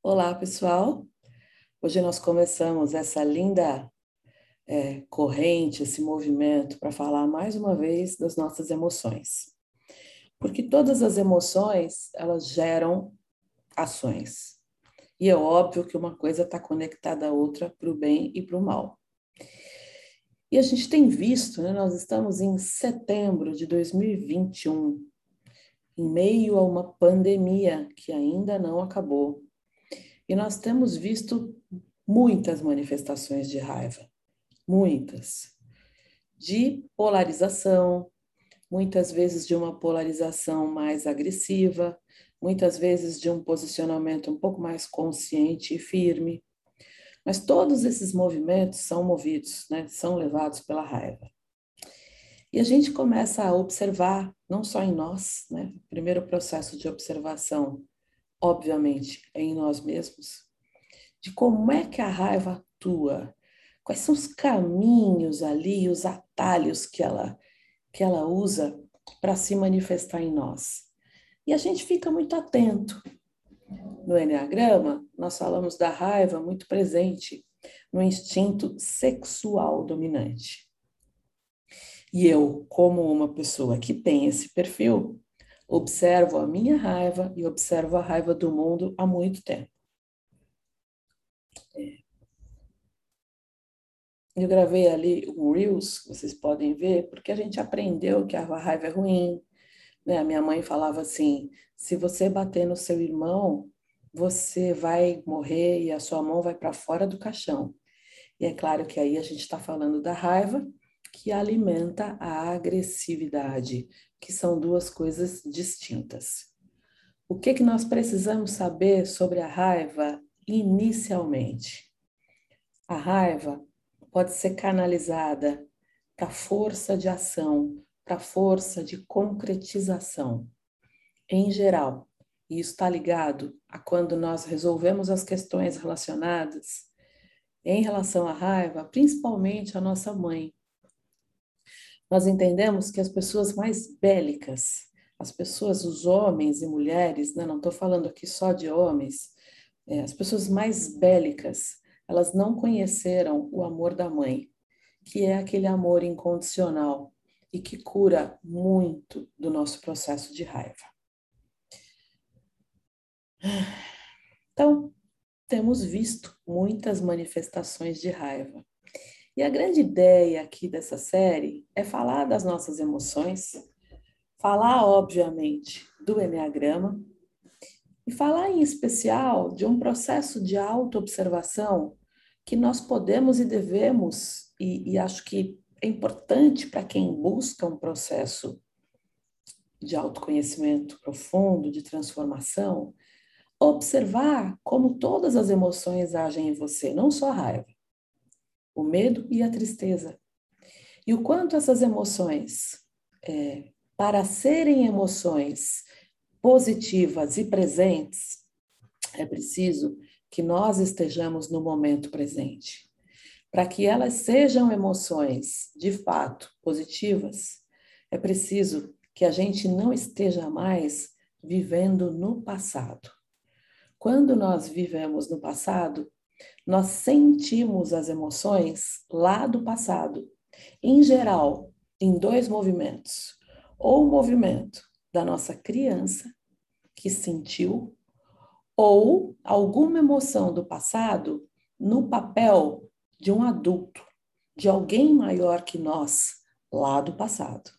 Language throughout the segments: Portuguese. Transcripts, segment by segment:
Olá, pessoal. Hoje nós começamos essa linda é, corrente, esse movimento, para falar mais uma vez das nossas emoções. Porque todas as emoções, elas geram ações. E é óbvio que uma coisa está conectada à outra para o bem e para o mal. E a gente tem visto, né, nós estamos em setembro de 2021, em meio a uma pandemia que ainda não acabou e nós temos visto muitas manifestações de raiva, muitas, de polarização, muitas vezes de uma polarização mais agressiva, muitas vezes de um posicionamento um pouco mais consciente e firme. Mas todos esses movimentos são movidos, né, são levados pela raiva. E a gente começa a observar, não só em nós, né, o primeiro processo de observação obviamente, é em nós mesmos, de como é que a raiva atua, quais são os caminhos ali, os atalhos que ela, que ela usa para se manifestar em nós. E a gente fica muito atento. No Enneagrama, nós falamos da raiva muito presente no instinto sexual dominante. E eu, como uma pessoa que tem esse perfil, Observo a minha raiva e observo a raiva do mundo há muito tempo. É. Eu gravei ali um Reels, vocês podem ver, porque a gente aprendeu que a raiva é ruim. Né? A minha mãe falava assim: se você bater no seu irmão, você vai morrer e a sua mão vai para fora do caixão. E é claro que aí a gente está falando da raiva, que alimenta a agressividade, que são duas coisas distintas. O que, que nós precisamos saber sobre a raiva inicialmente? A raiva pode ser canalizada para força de ação, para força de concretização. Em geral, e isso está ligado a quando nós resolvemos as questões relacionadas em relação à raiva, principalmente a nossa mãe, nós entendemos que as pessoas mais bélicas, as pessoas, os homens e mulheres, né, não estou falando aqui só de homens, é, as pessoas mais bélicas, elas não conheceram o amor da mãe, que é aquele amor incondicional e que cura muito do nosso processo de raiva. Então, temos visto muitas manifestações de raiva. E a grande ideia aqui dessa série é falar das nossas emoções, falar, obviamente, do Enneagrama, e falar em especial de um processo de autoobservação que nós podemos e devemos, e, e acho que é importante para quem busca um processo de autoconhecimento profundo, de transformação, observar como todas as emoções agem em você, não só a raiva o medo e a tristeza. E o quanto essas emoções, é, para serem emoções positivas e presentes, é preciso que nós estejamos no momento presente. Para que elas sejam emoções de fato positivas, é preciso que a gente não esteja mais vivendo no passado. Quando nós vivemos no passado, nós sentimos as emoções lá do passado, em geral, em dois movimentos. Ou o movimento da nossa criança, que sentiu, ou alguma emoção do passado no papel de um adulto, de alguém maior que nós, lá do passado.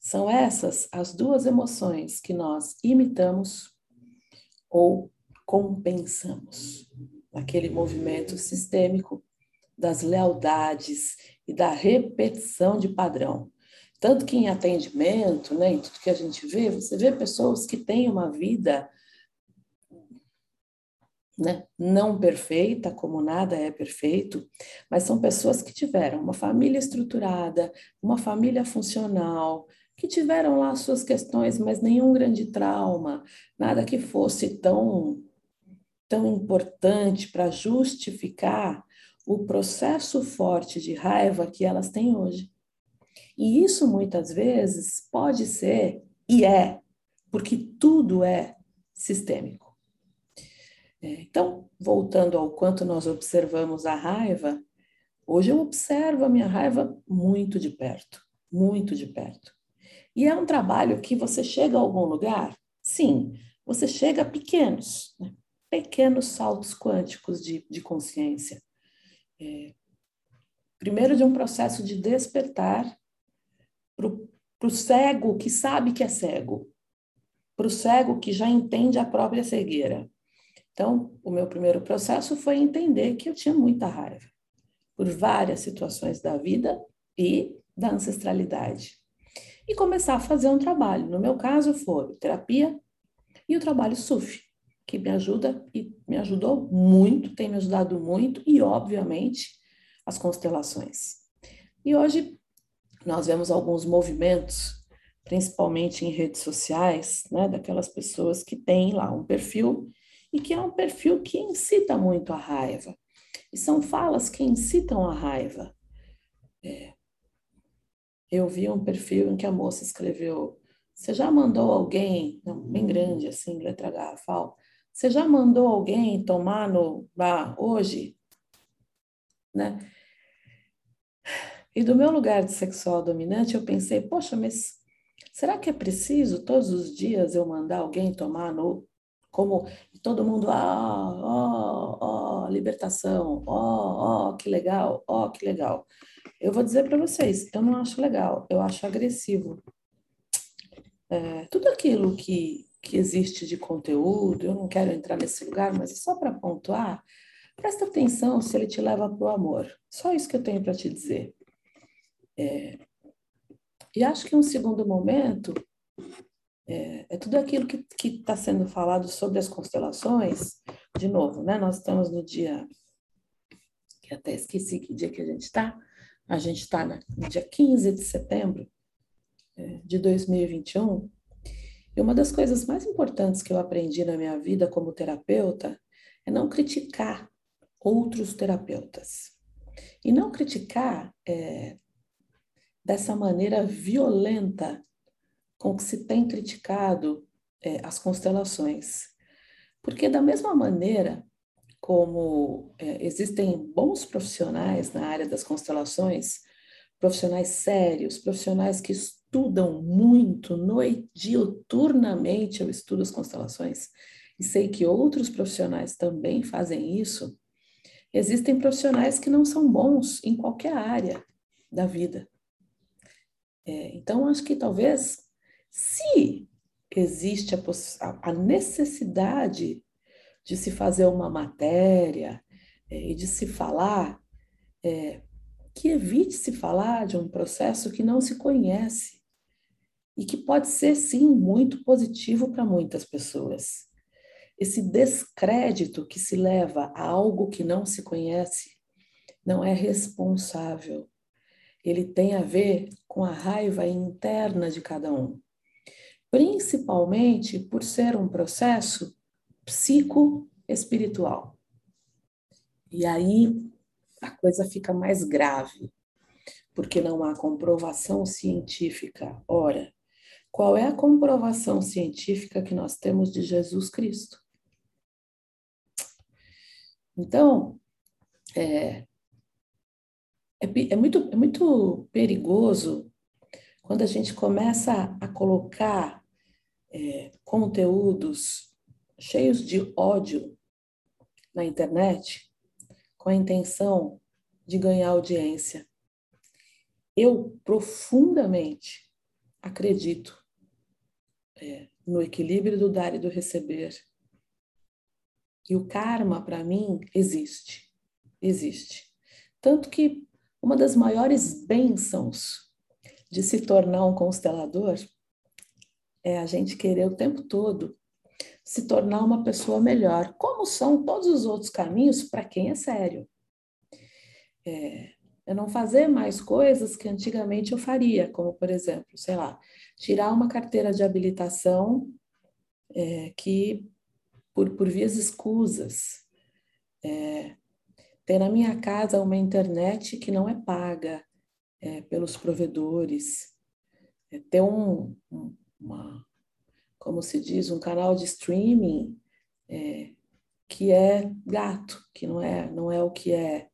São essas as duas emoções que nós imitamos ou compensamos naquele movimento sistêmico das lealdades e da repetição de padrão. Tanto que em atendimento, né, em tudo que a gente vê, você vê pessoas que têm uma vida né, não perfeita, como nada é perfeito, mas são pessoas que tiveram uma família estruturada, uma família funcional, que tiveram lá suas questões, mas nenhum grande trauma, nada que fosse tão tão importante para justificar o processo forte de raiva que elas têm hoje. E isso muitas vezes pode ser, e é, porque tudo é sistêmico. É, então, voltando ao quanto nós observamos a raiva, hoje eu observo a minha raiva muito de perto, muito de perto. E é um trabalho que você chega a algum lugar, sim, você chega a pequenos, né? Pequenos saltos quânticos de, de consciência. É, primeiro, de um processo de despertar para o cego que sabe que é cego, para o cego que já entende a própria cegueira. Então, o meu primeiro processo foi entender que eu tinha muita raiva por várias situações da vida e da ancestralidade. E começar a fazer um trabalho. No meu caso, foi terapia e o trabalho SUF, que me ajuda e me ajudou muito, tem me ajudado muito, e, obviamente, as constelações. E hoje nós vemos alguns movimentos, principalmente em redes sociais, né, daquelas pessoas que têm lá um perfil e que é um perfil que incita muito a raiva. E são falas que incitam a raiva. É. Eu vi um perfil em que a moça escreveu: Você já mandou alguém, não, bem grande assim, letra garrafal, você já mandou alguém tomar no bar hoje? Né? E do meu lugar de sexual dominante, eu pensei: Poxa, mas será que é preciso todos os dias eu mandar alguém tomar no como todo mundo, ah, ó, ó, libertação, ó, ó, que legal, ó, que legal. Eu vou dizer para vocês, eu não acho legal, eu acho agressivo. É, tudo aquilo que, que existe de conteúdo, eu não quero entrar nesse lugar, mas é só para pontuar, presta atenção se ele te leva para o amor. Só isso que eu tenho para te dizer. É, e acho que um segundo momento é, é tudo aquilo que está sendo falado sobre as constelações. De novo, né? Nós estamos no dia, que até esqueci que dia que a gente está. A gente está no dia 15 de setembro é, de 2021. E uma das coisas mais importantes que eu aprendi na minha vida como terapeuta é não criticar outros terapeutas. E não criticar é, dessa maneira violenta com que se tem criticado é, as constelações. Porque, da mesma maneira como é, existem bons profissionais na área das constelações, profissionais sérios, profissionais que estudam muito, noite, diuturnamente eu estudo as constelações, e sei que outros profissionais também fazem isso, existem profissionais que não são bons em qualquer área da vida. É, então, acho que talvez se existe a, a necessidade de se fazer uma matéria é, e de se falar, é, que evite se falar de um processo que não se conhece e que pode ser, sim, muito positivo para muitas pessoas. Esse descrédito que se leva a algo que não se conhece não é responsável. Ele tem a ver com a raiva interna de cada um principalmente por ser um processo psicoespiritual. E aí a coisa fica mais grave, porque não há comprovação científica. Ora, qual é a comprovação científica que nós temos de Jesus Cristo? Então, é, é, é, muito, é muito perigoso quando a gente começa a colocar é, conteúdos cheios de ódio na internet com a intenção de ganhar audiência. Eu profundamente acredito é, no equilíbrio do dar e do receber. E o karma, para mim, existe. Existe. Tanto que uma das maiores bênçãos de se tornar um constelador é a gente querer o tempo todo se tornar uma pessoa melhor, como são todos os outros caminhos para quem é sério. É, é não fazer mais coisas que antigamente eu faria, como, por exemplo, sei lá, tirar uma carteira de habilitação é, que, por, por vias escusas, é, ter na minha casa uma internet que não é paga, é, pelos provedores, é, ter um, uma, como se diz, um canal de streaming é, que é gato, que não é, não é o que é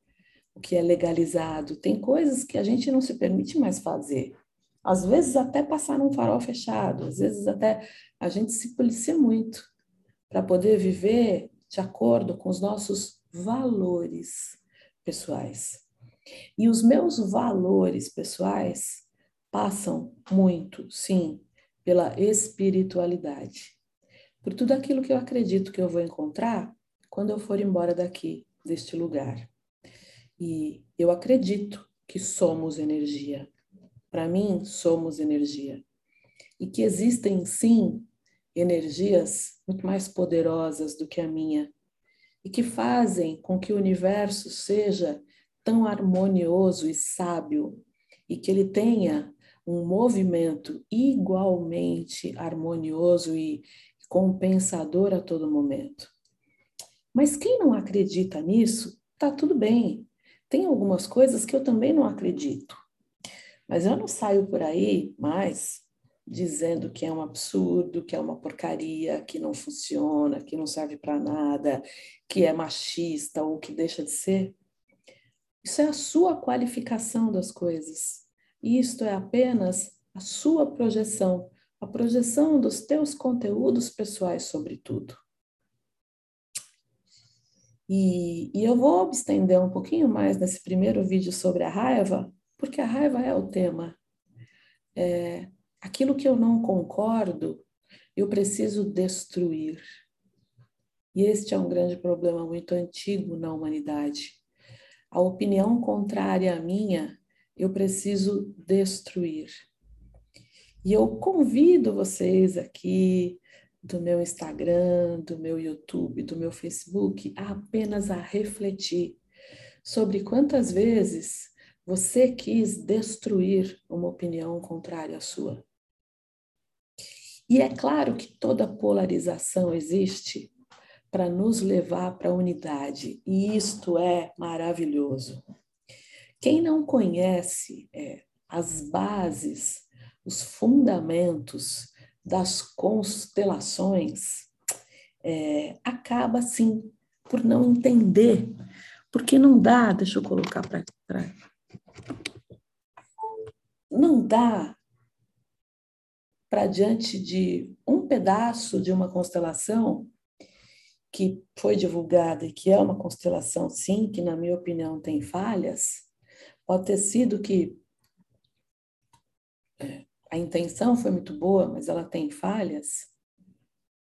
o que é legalizado. Tem coisas que a gente não se permite mais fazer. Às vezes até passar num farol fechado, às vezes até a gente se policia muito para poder viver de acordo com os nossos valores pessoais. E os meus valores pessoais passam muito, sim, pela espiritualidade. Por tudo aquilo que eu acredito que eu vou encontrar quando eu for embora daqui, deste lugar. E eu acredito que somos energia. Para mim, somos energia. E que existem, sim, energias muito mais poderosas do que a minha e que fazem com que o universo seja tão harmonioso e sábio e que ele tenha um movimento igualmente harmonioso e compensador a todo momento. Mas quem não acredita nisso, tá tudo bem. Tem algumas coisas que eu também não acredito. Mas eu não saio por aí mais dizendo que é um absurdo, que é uma porcaria, que não funciona, que não serve para nada, que é machista ou que deixa de ser. Isso é a sua qualificação das coisas. Isto é apenas a sua projeção, a projeção dos teus conteúdos pessoais sobre tudo. E, e eu vou estender um pouquinho mais nesse primeiro vídeo sobre a raiva, porque a raiva é o tema. É, aquilo que eu não concordo, eu preciso destruir. E este é um grande problema muito antigo na humanidade. A opinião contrária à minha, eu preciso destruir. E eu convido vocês aqui do meu Instagram, do meu YouTube, do meu Facebook, apenas a refletir sobre quantas vezes você quis destruir uma opinião contrária à sua. E é claro que toda polarização existe para nos levar para a unidade, e isto é maravilhoso. Quem não conhece é, as bases, os fundamentos das constelações é, acaba, sim, por não entender. Porque não dá, deixa eu colocar para. Não dá para diante de um pedaço de uma constelação que foi divulgada e que é uma constelação, sim, que na minha opinião tem falhas, pode ter sido que é, a intenção foi muito boa, mas ela tem falhas,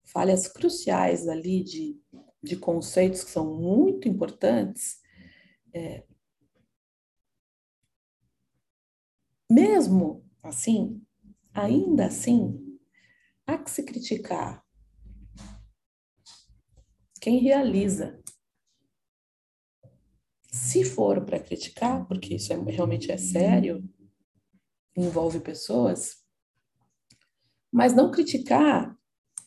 falhas cruciais ali de, de conceitos que são muito importantes. É, mesmo assim, ainda assim, há que se criticar quem realiza. Se for para criticar, porque isso é, realmente é sério, envolve pessoas, mas não criticar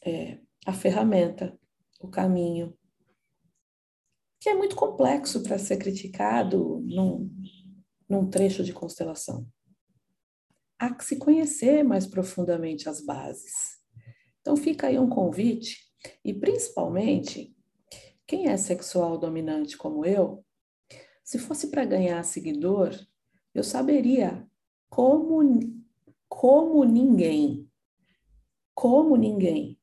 é, a ferramenta, o caminho, que é muito complexo para ser criticado num, num trecho de constelação. Há que se conhecer mais profundamente as bases. Então fica aí um convite, e principalmente, quem é sexual dominante como eu, se fosse para ganhar seguidor, eu saberia como, como ninguém, como ninguém,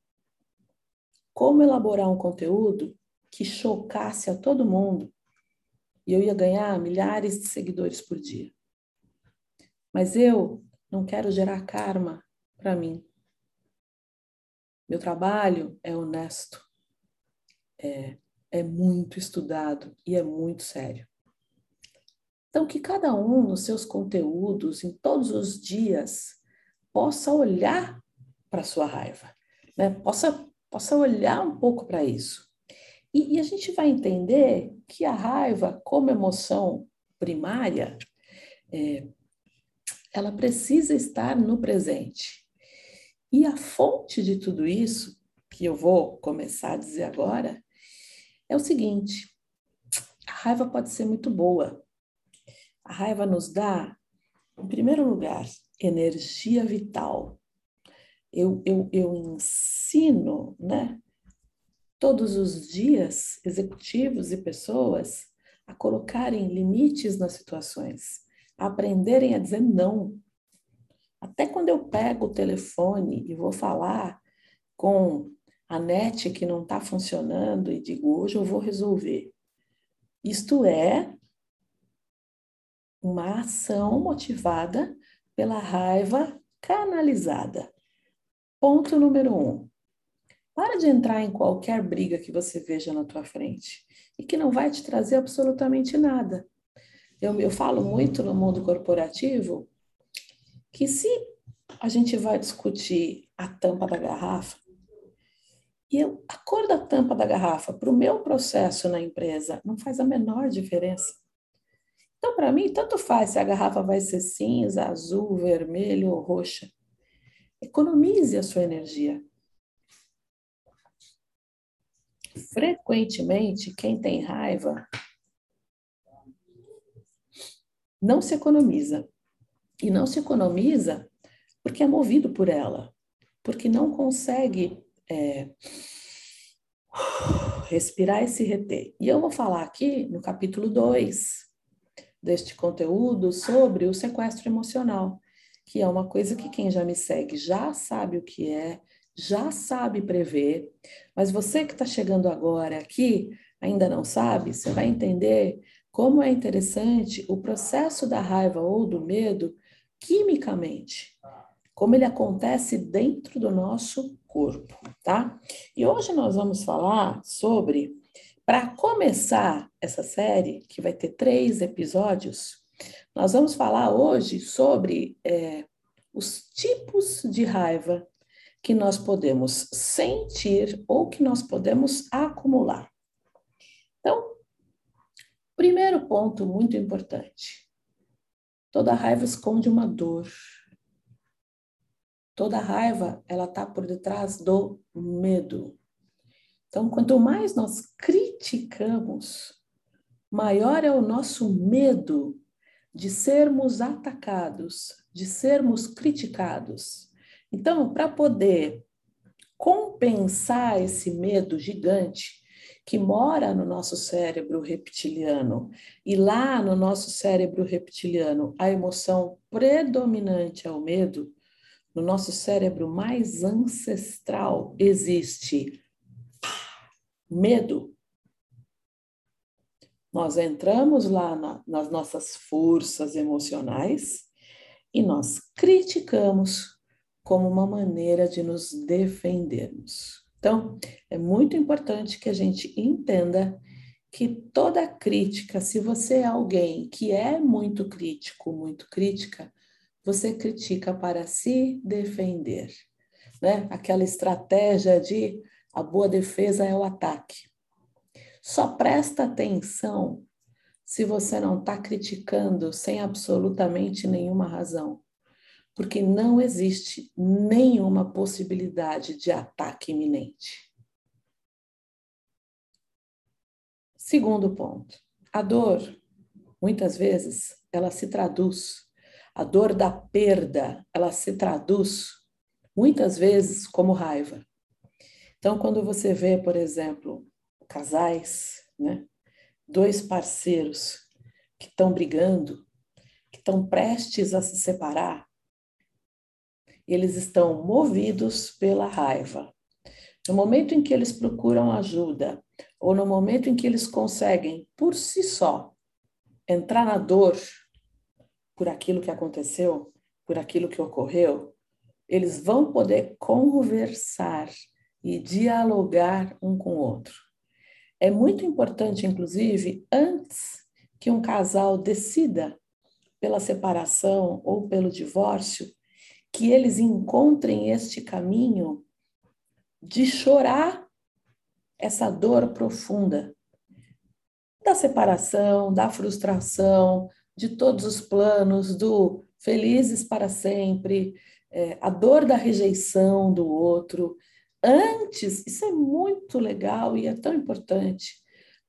como elaborar um conteúdo que chocasse a todo mundo e eu ia ganhar milhares de seguidores por dia. Mas eu não quero gerar karma para mim. Meu trabalho é honesto, é, é muito estudado e é muito sério. Então, que cada um nos seus conteúdos, em todos os dias, possa olhar para a sua raiva, né? possa, possa olhar um pouco para isso. E, e, a gente vai entender que a raiva, como emoção primária, é, ela precisa estar no presente. E a fonte de tudo isso, que eu vou começar a dizer agora, é o seguinte: a raiva pode ser muito boa, a raiva nos dá, em primeiro lugar, energia vital. Eu, eu, eu ensino, né? todos os dias executivos e pessoas a colocarem limites nas situações, a aprenderem a dizer não. Até quando eu pego o telefone e vou falar com a net que não está funcionando e digo, hoje eu vou resolver. Isto é uma ação motivada pela raiva canalizada. Ponto número um. Para de entrar em qualquer briga que você veja na tua frente e que não vai te trazer absolutamente nada. Eu, eu falo muito no mundo corporativo que se a gente vai discutir a tampa da garrafa, e eu, a cor da tampa da garrafa para o meu processo na empresa não faz a menor diferença. Então, para mim, tanto faz se a garrafa vai ser cinza, azul, vermelho ou roxa. Economize a sua energia. Frequentemente, quem tem raiva não se economiza. E não se economiza porque é movido por ela, porque não consegue é, respirar e se reter. E eu vou falar aqui no capítulo 2 deste conteúdo sobre o sequestro emocional, que é uma coisa que quem já me segue já sabe o que é, já sabe prever, mas você que está chegando agora aqui ainda não sabe, você vai entender como é interessante o processo da raiva ou do medo quimicamente, como ele acontece dentro do nosso corpo, tá? E hoje nós vamos falar sobre, para começar essa série, que vai ter três episódios, nós vamos falar hoje sobre é, os tipos de raiva que nós podemos sentir ou que nós podemos acumular. Então, primeiro ponto muito importante: toda raiva esconde uma dor. Toda raiva, ela está por detrás do medo. Então, quanto mais nós criticamos, maior é o nosso medo de sermos atacados, de sermos criticados. Então, para poder compensar esse medo gigante que mora no nosso cérebro reptiliano, e lá no nosso cérebro reptiliano a emoção predominante é o medo, no nosso cérebro mais ancestral existe medo. Nós entramos lá na, nas nossas forças emocionais e nós criticamos como uma maneira de nos defendermos. Então, é muito importante que a gente entenda que toda crítica, se você é alguém que é muito crítico, muito crítica, você critica para se defender, né? Aquela estratégia de a boa defesa é o ataque. Só presta atenção se você não está criticando sem absolutamente nenhuma razão porque não existe nenhuma possibilidade de ataque iminente. Segundo ponto, a dor, muitas vezes, ela se traduz, a dor da perda, ela se traduz muitas vezes como raiva. Então, quando você vê, por exemplo, casais, né, dois parceiros que estão brigando, que estão prestes a se separar, eles estão movidos pela raiva. No momento em que eles procuram ajuda, ou no momento em que eles conseguem, por si só, entrar na dor por aquilo que aconteceu, por aquilo que ocorreu, eles vão poder conversar e dialogar um com o outro. É muito importante, inclusive, antes que um casal decida pela separação ou pelo divórcio, que eles encontrem este caminho de chorar essa dor profunda da separação, da frustração, de todos os planos, do felizes para sempre, é, a dor da rejeição do outro. Antes, isso é muito legal e é tão importante,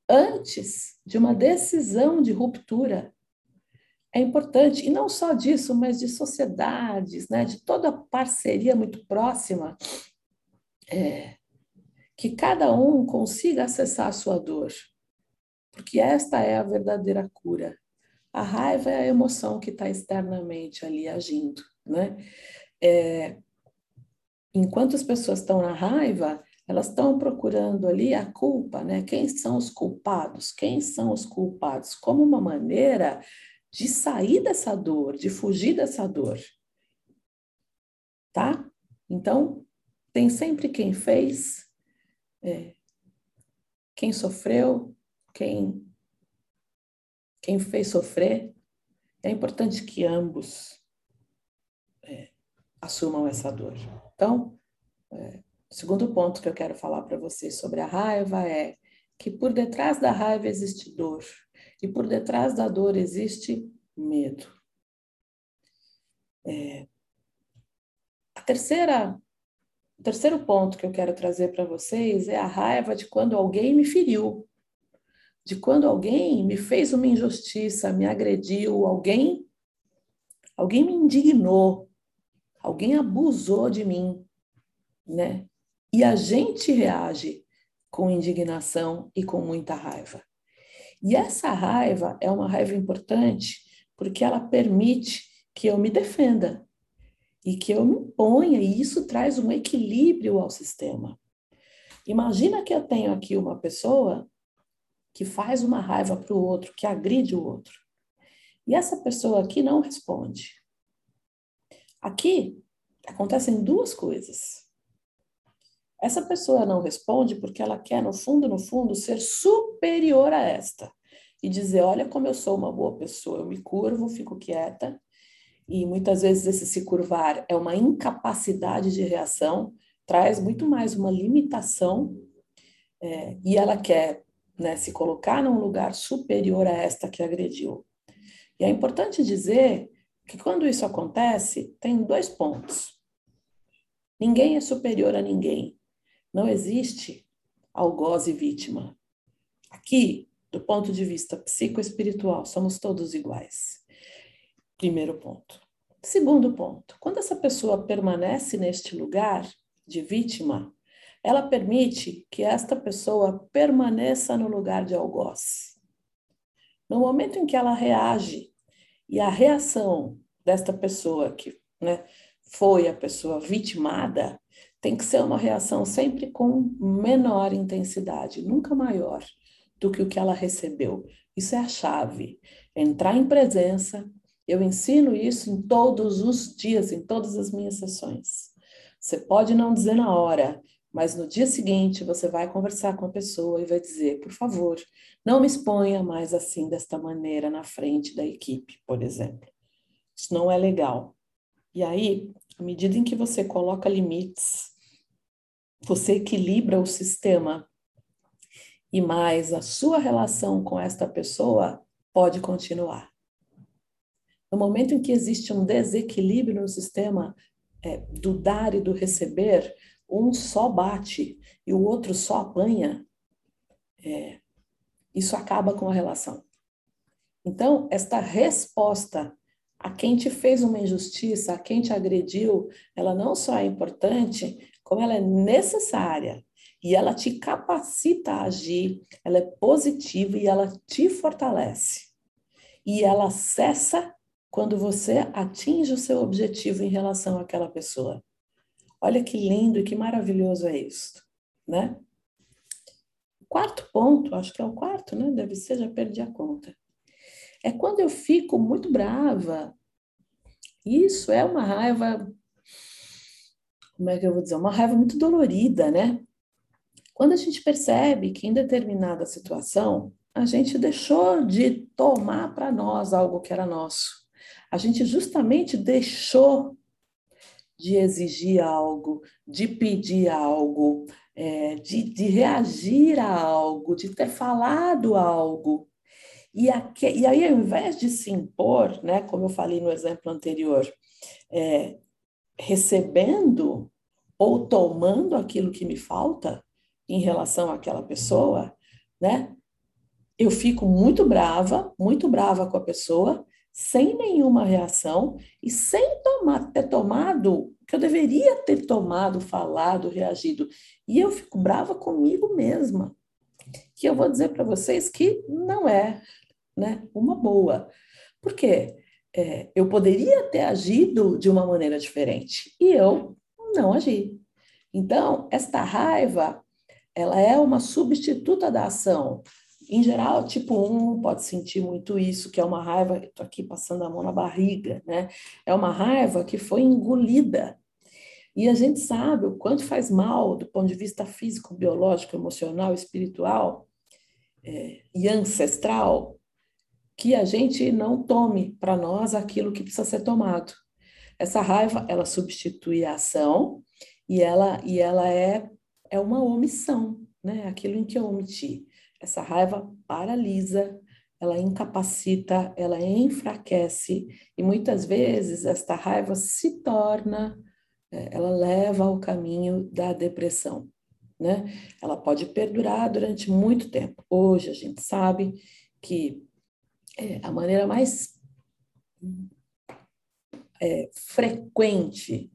antes de uma decisão de ruptura, é importante, e não só disso, mas de sociedades, né, de toda a parceria muito próxima, é, que cada um consiga acessar a sua dor, porque esta é a verdadeira cura. A raiva é a emoção que está externamente ali agindo, né? É, enquanto as pessoas estão na raiva, elas estão procurando ali a culpa, né? Quem são os culpados? Quem são os culpados? Como uma maneira de sair dessa dor, de fugir dessa dor. Tá? Então, tem sempre quem fez, é, quem sofreu, quem, quem fez sofrer. É importante que ambos é, assumam essa dor. Então, é, o segundo ponto que eu quero falar para vocês sobre a raiva é que por detrás da raiva existe dor e por detrás da dor existe medo. É, a terceira, o terceiro ponto que eu quero trazer para vocês é a raiva de quando alguém me feriu, de quando alguém me fez uma injustiça, me agrediu, alguém, alguém me indignou, alguém abusou de mim, né? E a gente reage com indignação e com muita raiva. E essa raiva é uma raiva importante porque ela permite que eu me defenda e que eu me ponha, e isso traz um equilíbrio ao sistema. Imagina que eu tenho aqui uma pessoa que faz uma raiva para o outro, que agride o outro. E essa pessoa aqui não responde. Aqui acontecem duas coisas. Essa pessoa não responde porque ela quer, no fundo, no fundo, ser superior a esta. E dizer: olha como eu sou uma boa pessoa, eu me curvo, fico quieta. E muitas vezes esse se curvar é uma incapacidade de reação, traz muito mais uma limitação. É, e ela quer né, se colocar num lugar superior a esta que agrediu. E é importante dizer que quando isso acontece, tem dois pontos. Ninguém é superior a ninguém. Não existe algoz e vítima. Aqui, do ponto de vista psicoespiritual, somos todos iguais. Primeiro ponto. Segundo ponto, quando essa pessoa permanece neste lugar de vítima, ela permite que esta pessoa permaneça no lugar de algoz. No momento em que ela reage, e a reação desta pessoa que né, foi a pessoa vitimada, tem que ser uma reação sempre com menor intensidade, nunca maior do que o que ela recebeu. Isso é a chave. Entrar em presença. Eu ensino isso em todos os dias, em todas as minhas sessões. Você pode não dizer na hora, mas no dia seguinte você vai conversar com a pessoa e vai dizer, por favor, não me exponha mais assim, desta maneira, na frente da equipe, por exemplo. Isso não é legal. E aí, à medida em que você coloca limites, você equilibra o sistema e mais a sua relação com esta pessoa pode continuar. No momento em que existe um desequilíbrio no sistema é, do dar e do receber, um só bate e o outro só apanha, é, isso acaba com a relação. Então, esta resposta a quem te fez uma injustiça, a quem te agrediu, ela não só é importante, como ela é necessária e ela te capacita a agir, ela é positiva e ela te fortalece. E ela cessa quando você atinge o seu objetivo em relação àquela pessoa. Olha que lindo e que maravilhoso é isso, né? Quarto ponto, acho que é o quarto, né? Deve ser, já perdi a conta. É quando eu fico muito brava. Isso é uma raiva como é que eu vou dizer, uma raiva muito dolorida, né? Quando a gente percebe que em determinada situação a gente deixou de tomar para nós algo que era nosso, a gente justamente deixou de exigir algo, de pedir algo, é, de, de, reagir a algo, de ter falado algo. E, aqui, e aí, ao invés de se impor, né, como eu falei no exemplo anterior, é, recebendo ou tomando aquilo que me falta em relação àquela pessoa, né? Eu fico muito brava, muito brava com a pessoa, sem nenhuma reação e sem tomar, ter tomado que eu deveria ter tomado, falado, reagido. E eu fico brava comigo mesma. Que eu vou dizer para vocês que não é né, uma boa. Por quê? É, eu poderia ter agido de uma maneira diferente e eu não agi. Então, esta raiva, ela é uma substituta da ação. Em geral, tipo 1 pode sentir muito isso, que é uma raiva, estou aqui passando a mão na barriga, né? É uma raiva que foi engolida. E a gente sabe o quanto faz mal do ponto de vista físico, biológico, emocional, espiritual é, e ancestral que a gente não tome para nós aquilo que precisa ser tomado. Essa raiva, ela substitui a ação e ela, e ela é, é uma omissão, né? Aquilo em que eu omiti. Essa raiva paralisa, ela incapacita, ela enfraquece e muitas vezes esta raiva se torna, é, ela leva ao caminho da depressão, né? Ela pode perdurar durante muito tempo. Hoje a gente sabe que é, a maneira mais é, frequente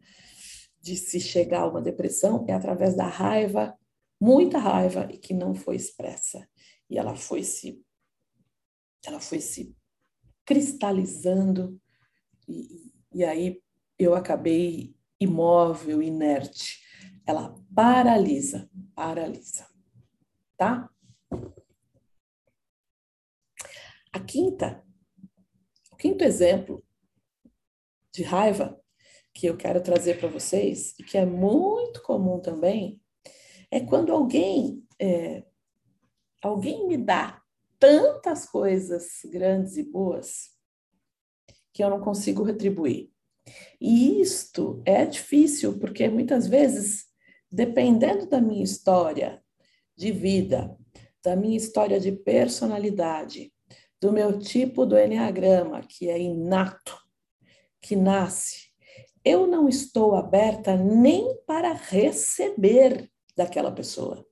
de se chegar a uma depressão é através da raiva, muita raiva e que não foi expressa. E ela foi se ela foi se cristalizando e, e aí eu acabei imóvel, inerte. Ela paralisa, paralisa, tá? A quinta, o quinto exemplo de raiva que eu quero trazer para vocês, e que é muito comum também, é quando alguém, é, alguém me dá tantas coisas grandes e boas que eu não consigo retribuir. E isto é difícil, porque muitas vezes, dependendo da minha história de vida, da minha história de personalidade, do meu tipo do Enneagrama, que é inato, que nasce, eu não estou aberta nem para receber daquela pessoa.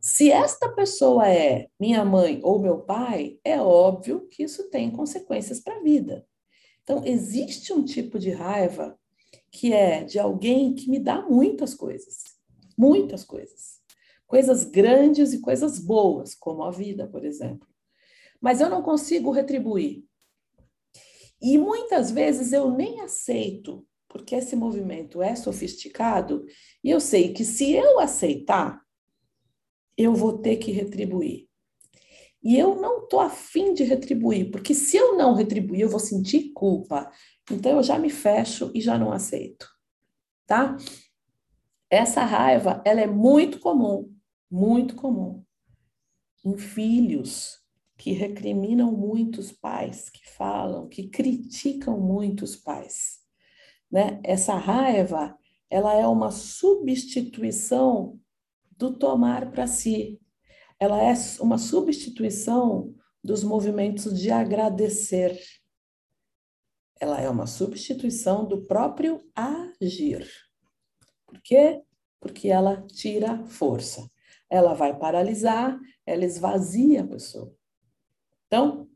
Se esta pessoa é minha mãe ou meu pai, é óbvio que isso tem consequências para a vida. Então, existe um tipo de raiva que é de alguém que me dá muitas coisas, muitas coisas. Coisas grandes e coisas boas, como a vida, por exemplo mas eu não consigo retribuir. E muitas vezes eu nem aceito, porque esse movimento é sofisticado, e eu sei que se eu aceitar, eu vou ter que retribuir. E eu não estou afim de retribuir, porque se eu não retribuir, eu vou sentir culpa. Então eu já me fecho e já não aceito. Tá? Essa raiva, ela é muito comum, muito comum em filhos, que recriminam muitos pais, que falam, que criticam muitos pais. Né? Essa raiva, ela é uma substituição do tomar para si. Ela é uma substituição dos movimentos de agradecer. Ela é uma substituição do próprio agir. Por quê? Porque ela tira força. Ela vai paralisar, ela esvazia a pessoa. Então,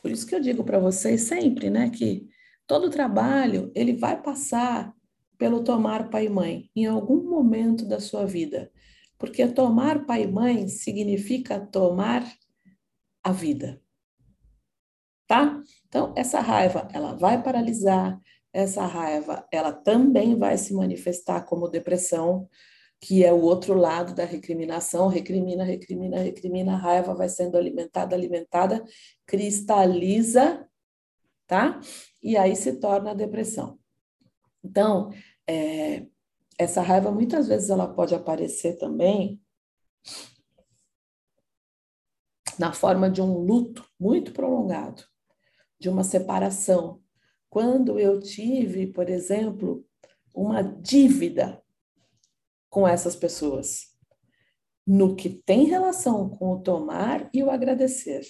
por isso que eu digo para vocês sempre, né, que todo trabalho ele vai passar pelo tomar pai e mãe em algum momento da sua vida, porque tomar pai e mãe significa tomar a vida. Tá? Então, essa raiva, ela vai paralisar, essa raiva, ela também vai se manifestar como depressão, que é o outro lado da recriminação, recrimina, recrimina, recrimina, a raiva vai sendo alimentada, alimentada, cristaliza, tá? E aí se torna a depressão. Então, é, essa raiva muitas vezes ela pode aparecer também na forma de um luto muito prolongado, de uma separação. Quando eu tive, por exemplo, uma dívida com essas pessoas, no que tem relação com o tomar e o agradecer.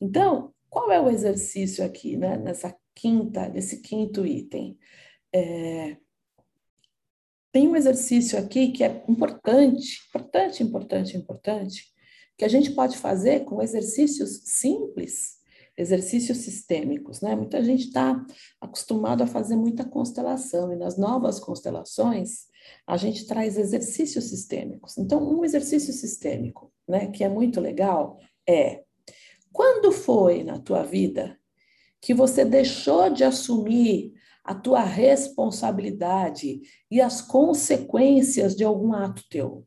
Então, qual é o exercício aqui, né? Nessa quinta, nesse quinto item. É, tem um exercício aqui que é importante, importante, importante, importante, que a gente pode fazer com exercícios simples exercícios sistêmicos, né? Muita gente está acostumado a fazer muita constelação, e nas novas constelações, a gente traz exercícios sistêmicos. Então, um exercício sistêmico, né, que é muito legal, é quando foi na tua vida que você deixou de assumir a tua responsabilidade e as consequências de algum ato teu?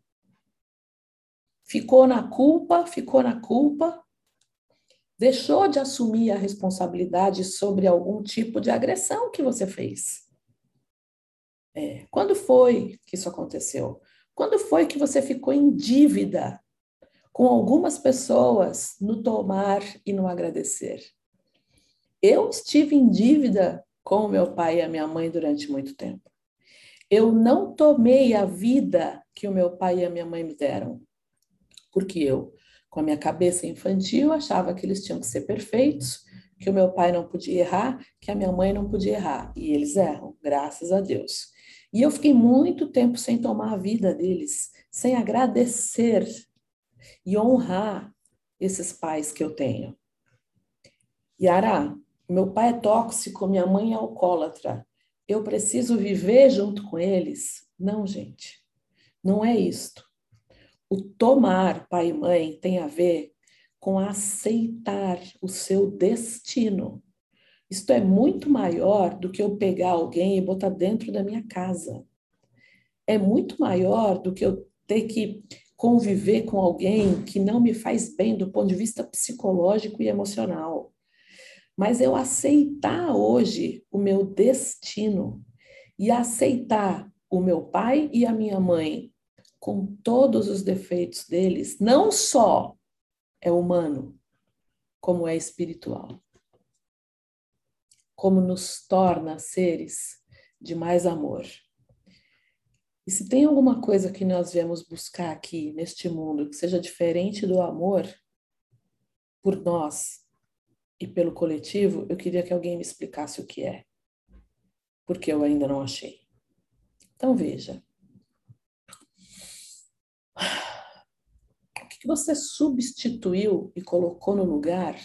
Ficou na culpa, ficou na culpa, deixou de assumir a responsabilidade sobre algum tipo de agressão que você fez. É, quando foi que isso aconteceu? Quando foi que você ficou em dívida com algumas pessoas no tomar e no agradecer? Eu estive em dívida com meu pai e a minha mãe durante muito tempo. Eu não tomei a vida que o meu pai e a minha mãe me deram, porque eu, com a minha cabeça infantil, achava que eles tinham que ser perfeitos, que o meu pai não podia errar, que a minha mãe não podia errar. E eles erram, graças a Deus. E eu fiquei muito tempo sem tomar a vida deles, sem agradecer e honrar esses pais que eu tenho. Yara, meu pai é tóxico, minha mãe é alcoólatra. Eu preciso viver junto com eles? Não, gente. Não é isto. O tomar pai e mãe tem a ver com aceitar o seu destino. Isto é muito maior do que eu pegar alguém e botar dentro da minha casa. É muito maior do que eu ter que conviver com alguém que não me faz bem do ponto de vista psicológico e emocional mas eu aceitar hoje o meu destino e aceitar o meu pai e a minha mãe com todos os defeitos deles, não só é humano, como é espiritual. Como nos torna seres de mais amor. E se tem alguma coisa que nós viemos buscar aqui neste mundo que seja diferente do amor por nós, e pelo coletivo, eu queria que alguém me explicasse o que é, porque eu ainda não achei. Então veja. O que você substituiu e colocou no lugar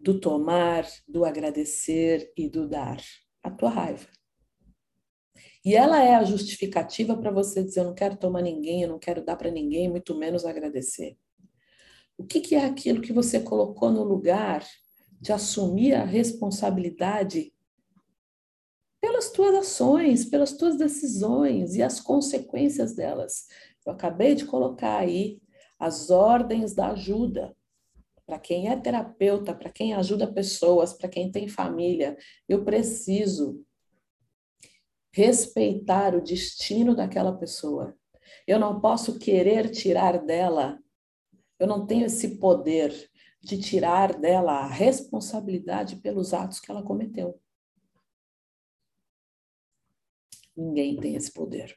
do tomar, do agradecer e do dar? A tua raiva. E ela é a justificativa para você dizer: eu não quero tomar ninguém, eu não quero dar para ninguém, muito menos agradecer. O que, que é aquilo que você colocou no lugar de assumir a responsabilidade pelas tuas ações, pelas tuas decisões e as consequências delas? Eu acabei de colocar aí as ordens da ajuda. Para quem é terapeuta, para quem ajuda pessoas, para quem tem família, eu preciso respeitar o destino daquela pessoa. Eu não posso querer tirar dela eu não tenho esse poder de tirar dela a responsabilidade pelos atos que ela cometeu. Ninguém tem esse poder.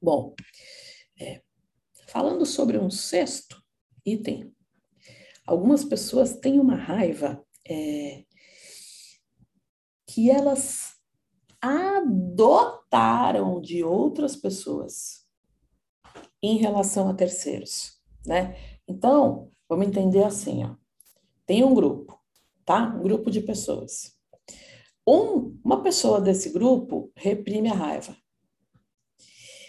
Bom, é, falando sobre um sexto item, algumas pessoas têm uma raiva é, que elas adotaram de outras pessoas em relação a terceiros né? Então, vamos entender assim, ó. Tem um grupo, tá? Um grupo de pessoas. Um, uma pessoa desse grupo reprime a raiva.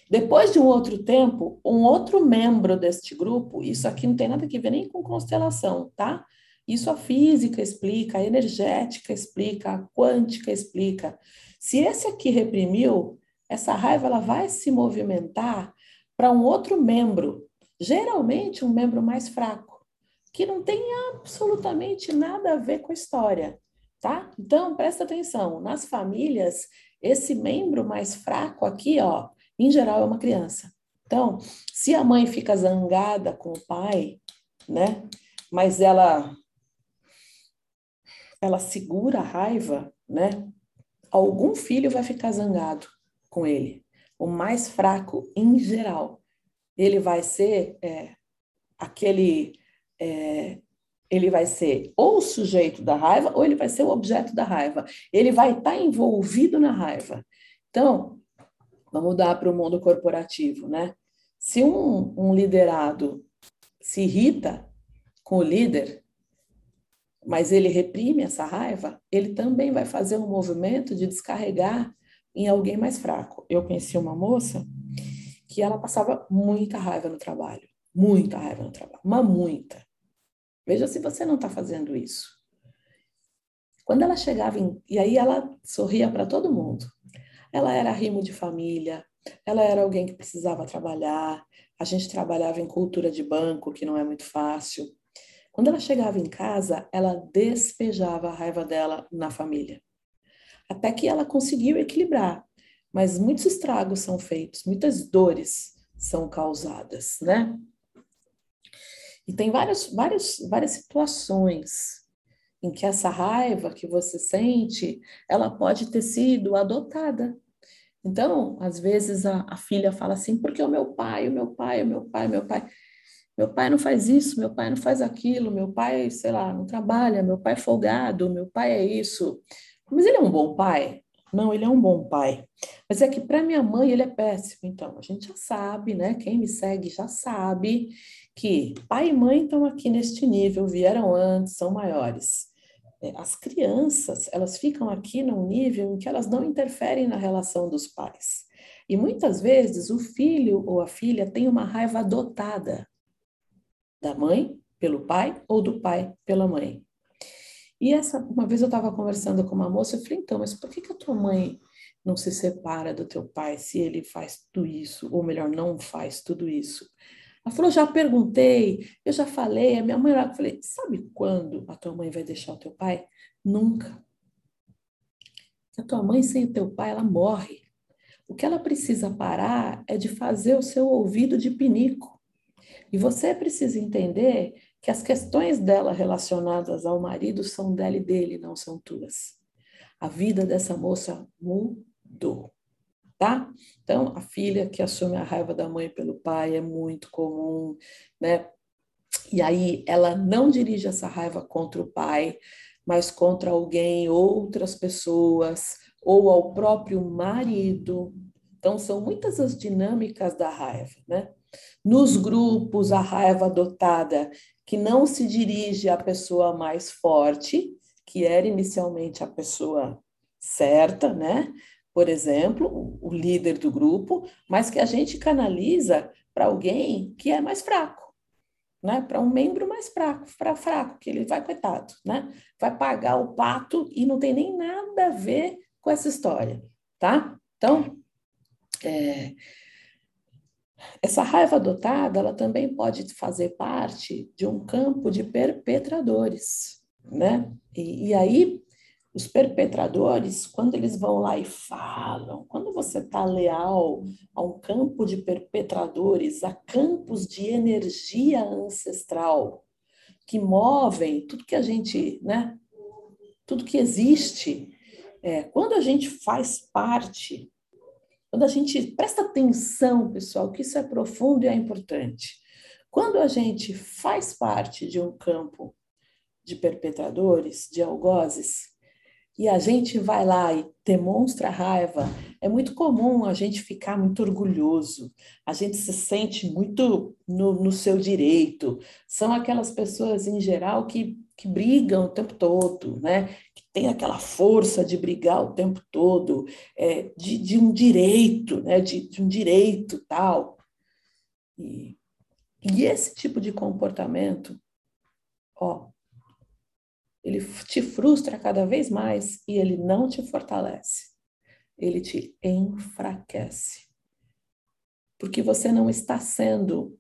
Depois de um outro tempo, um outro membro deste grupo, isso aqui não tem nada a ver nem com constelação, tá? Isso a física explica, a energética explica, a quântica explica. Se esse aqui reprimiu, essa raiva ela vai se movimentar para um outro membro geralmente um membro mais fraco, que não tem absolutamente nada a ver com a história, tá? Então, presta atenção, nas famílias, esse membro mais fraco aqui, ó, em geral é uma criança. Então, se a mãe fica zangada com o pai, né? Mas ela ela segura a raiva, né? Algum filho vai ficar zangado com ele. O mais fraco em geral ele vai ser é, aquele. É, ele vai ser ou o sujeito da raiva, ou ele vai ser o objeto da raiva. Ele vai estar tá envolvido na raiva. Então, vamos mudar para o mundo corporativo, né? Se um, um liderado se irrita com o líder, mas ele reprime essa raiva, ele também vai fazer um movimento de descarregar em alguém mais fraco. Eu conheci uma moça que ela passava muita raiva no trabalho, muita raiva no trabalho, mas muita. Veja se você não está fazendo isso. Quando ela chegava em, e aí ela sorria para todo mundo. Ela era rimo de família, ela era alguém que precisava trabalhar. A gente trabalhava em cultura de banco, que não é muito fácil. Quando ela chegava em casa, ela despejava a raiva dela na família. Até que ela conseguiu equilibrar. Mas muitos estragos são feitos, muitas dores são causadas, né? E tem várias, várias, várias situações em que essa raiva que você sente, ela pode ter sido adotada. Então, às vezes a, a filha fala assim, porque o meu pai, o meu pai, o meu pai, o meu pai, meu pai não faz isso, meu pai não faz aquilo, meu pai, sei lá, não trabalha, meu pai é folgado, meu pai é isso. Mas ele é um bom pai? Não, ele é um bom pai. Mas é que para minha mãe ele é péssimo. Então, a gente já sabe, né? Quem me segue já sabe que pai e mãe estão aqui neste nível, vieram antes, são maiores. É, as crianças, elas ficam aqui num nível em que elas não interferem na relação dos pais. E muitas vezes o filho ou a filha tem uma raiva adotada da mãe pelo pai ou do pai pela mãe. E essa, uma vez eu estava conversando com uma moça, eu falei, então, mas por que, que a tua mãe não se separa do teu pai se ele faz tudo isso, ou melhor, não faz tudo isso? Ela falou, já perguntei, eu já falei, a minha mãe, eu falei, sabe quando a tua mãe vai deixar o teu pai? Nunca. A tua mãe sem o teu pai, ela morre. O que ela precisa parar é de fazer o seu ouvido de pinico. E você precisa entender que as questões dela relacionadas ao marido são dela e dele, não são tuas. A vida dessa moça mudou tá? Então, a filha que assume a raiva da mãe pelo pai é muito comum, né? E aí ela não dirige essa raiva contra o pai, mas contra alguém, outras pessoas, ou ao próprio marido. Então, são muitas as dinâmicas da raiva, né? Nos grupos, a raiva adotada, que não se dirige à pessoa mais forte, que era inicialmente a pessoa certa, né? Por exemplo, o líder do grupo, mas que a gente canaliza para alguém que é mais fraco, né? Para um membro mais fraco, para fraco, que ele vai, coitado, né? Vai pagar o pato e não tem nem nada a ver com essa história, tá? Então, é, essa raiva adotada, ela também pode fazer parte de um campo de perpetradores, né? E, e aí os perpetradores, quando eles vão lá e falam, quando você está leal a um campo de perpetradores, a campos de energia ancestral que movem tudo que a gente, né? Tudo que existe. É, quando a gente faz parte, quando a gente presta atenção, pessoal, que isso é profundo e é importante. Quando a gente faz parte de um campo de perpetradores, de algozes, e a gente vai lá e demonstra raiva, é muito comum a gente ficar muito orgulhoso, a gente se sente muito no, no seu direito. São aquelas pessoas, em geral, que, que brigam o tempo todo, né? que tem aquela força de brigar o tempo todo, é, de, de um direito, né? de, de um direito tal. E, e esse tipo de comportamento, ó, ele te frustra cada vez mais e ele não te fortalece. Ele te enfraquece. Porque você não está sendo.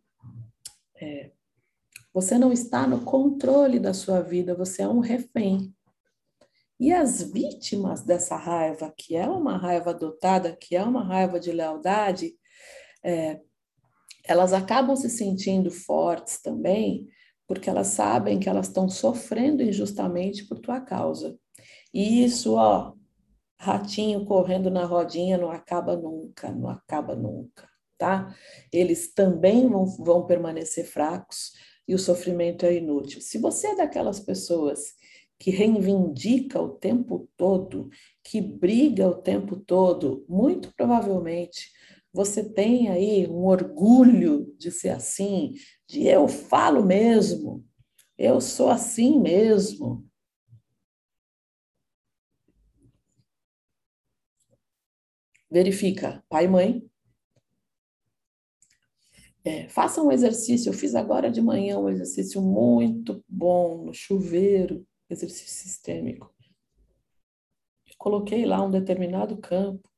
É, você não está no controle da sua vida, você é um refém. E as vítimas dessa raiva, que é uma raiva adotada, que é uma raiva de lealdade, é, elas acabam se sentindo fortes também, porque elas sabem que elas estão sofrendo injustamente por tua causa. E isso, ó, ratinho correndo na rodinha não acaba nunca, não acaba nunca, tá? Eles também vão, vão permanecer fracos e o sofrimento é inútil. Se você é daquelas pessoas que reivindica o tempo todo, que briga o tempo todo, muito provavelmente você tem aí um orgulho de ser assim, de eu falo mesmo, eu sou assim mesmo. Verifica, pai e mãe. É, faça um exercício. Eu fiz agora de manhã um exercício muito bom no chuveiro, exercício sistêmico. Eu coloquei lá um determinado campo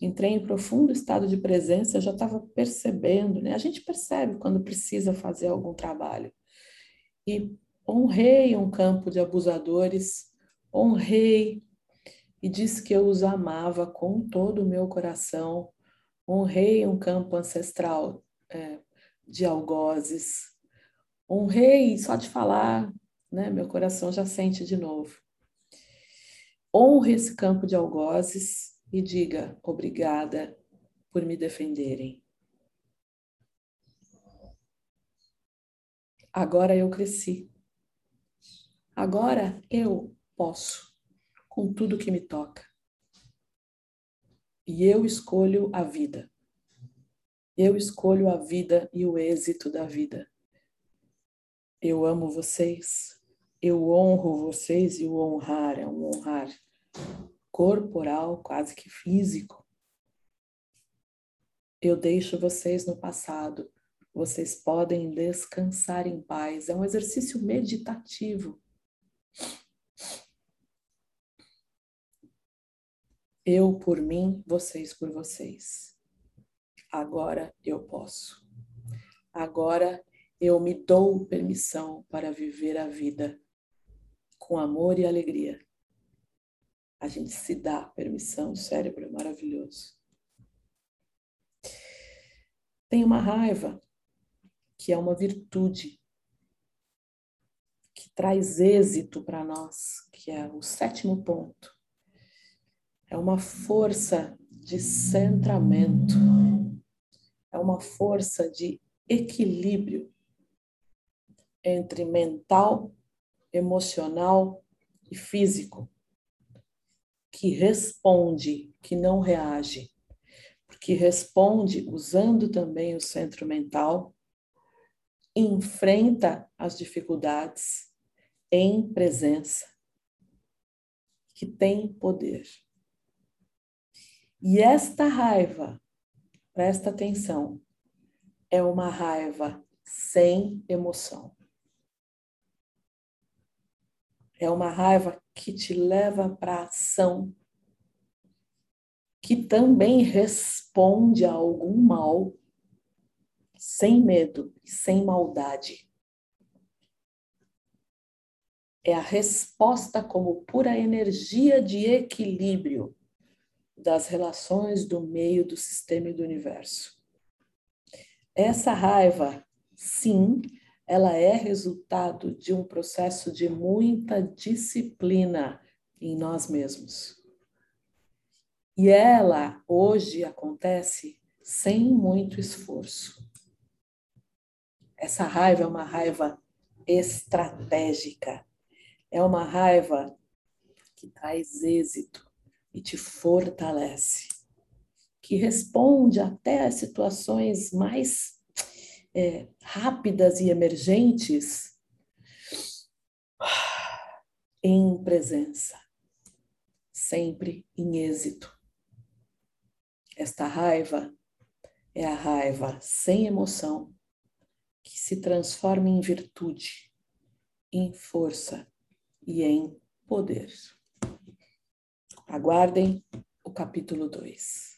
entrei em profundo estado de presença, já estava percebendo, né? A gente percebe quando precisa fazer algum trabalho. E honrei um campo de abusadores, honrei e disse que eu os amava com todo o meu coração, honrei um campo ancestral é, de algozes, honrei, só de falar, né, meu coração já sente de novo. Honre esse campo de algozes e diga obrigada por me defenderem. Agora eu cresci. Agora eu posso, com tudo que me toca. E eu escolho a vida. Eu escolho a vida e o êxito da vida. Eu amo vocês. Eu honro vocês e o honrar é um honrar corporal, quase que físico. Eu deixo vocês no passado. Vocês podem descansar em paz. É um exercício meditativo. Eu por mim, vocês por vocês. Agora eu posso. Agora eu me dou permissão para viver a vida com amor e alegria. A gente se dá permissão, o cérebro é maravilhoso. Tem uma raiva que é uma virtude que traz êxito para nós, que é o sétimo ponto. É uma força de centramento, é uma força de equilíbrio entre mental, emocional e físico, que responde, que não reage, porque responde usando também o centro mental, enfrenta as dificuldades em presença, que tem poder. E esta raiva, presta atenção, é uma raiva sem emoção. É uma raiva que te leva para ação, que também responde a algum mal, sem medo e sem maldade. É a resposta como pura energia de equilíbrio das relações do meio do sistema e do universo. Essa raiva, sim, ela é resultado de um processo de muita disciplina em nós mesmos. E ela hoje acontece sem muito esforço. Essa raiva é uma raiva estratégica, é uma raiva que traz êxito, e te fortalece, que responde até às situações mais é, rápidas e emergentes em presença, sempre em êxito. Esta raiva é a raiva sem emoção que se transforma em virtude, em força e em poder. Aguardem o capítulo 2.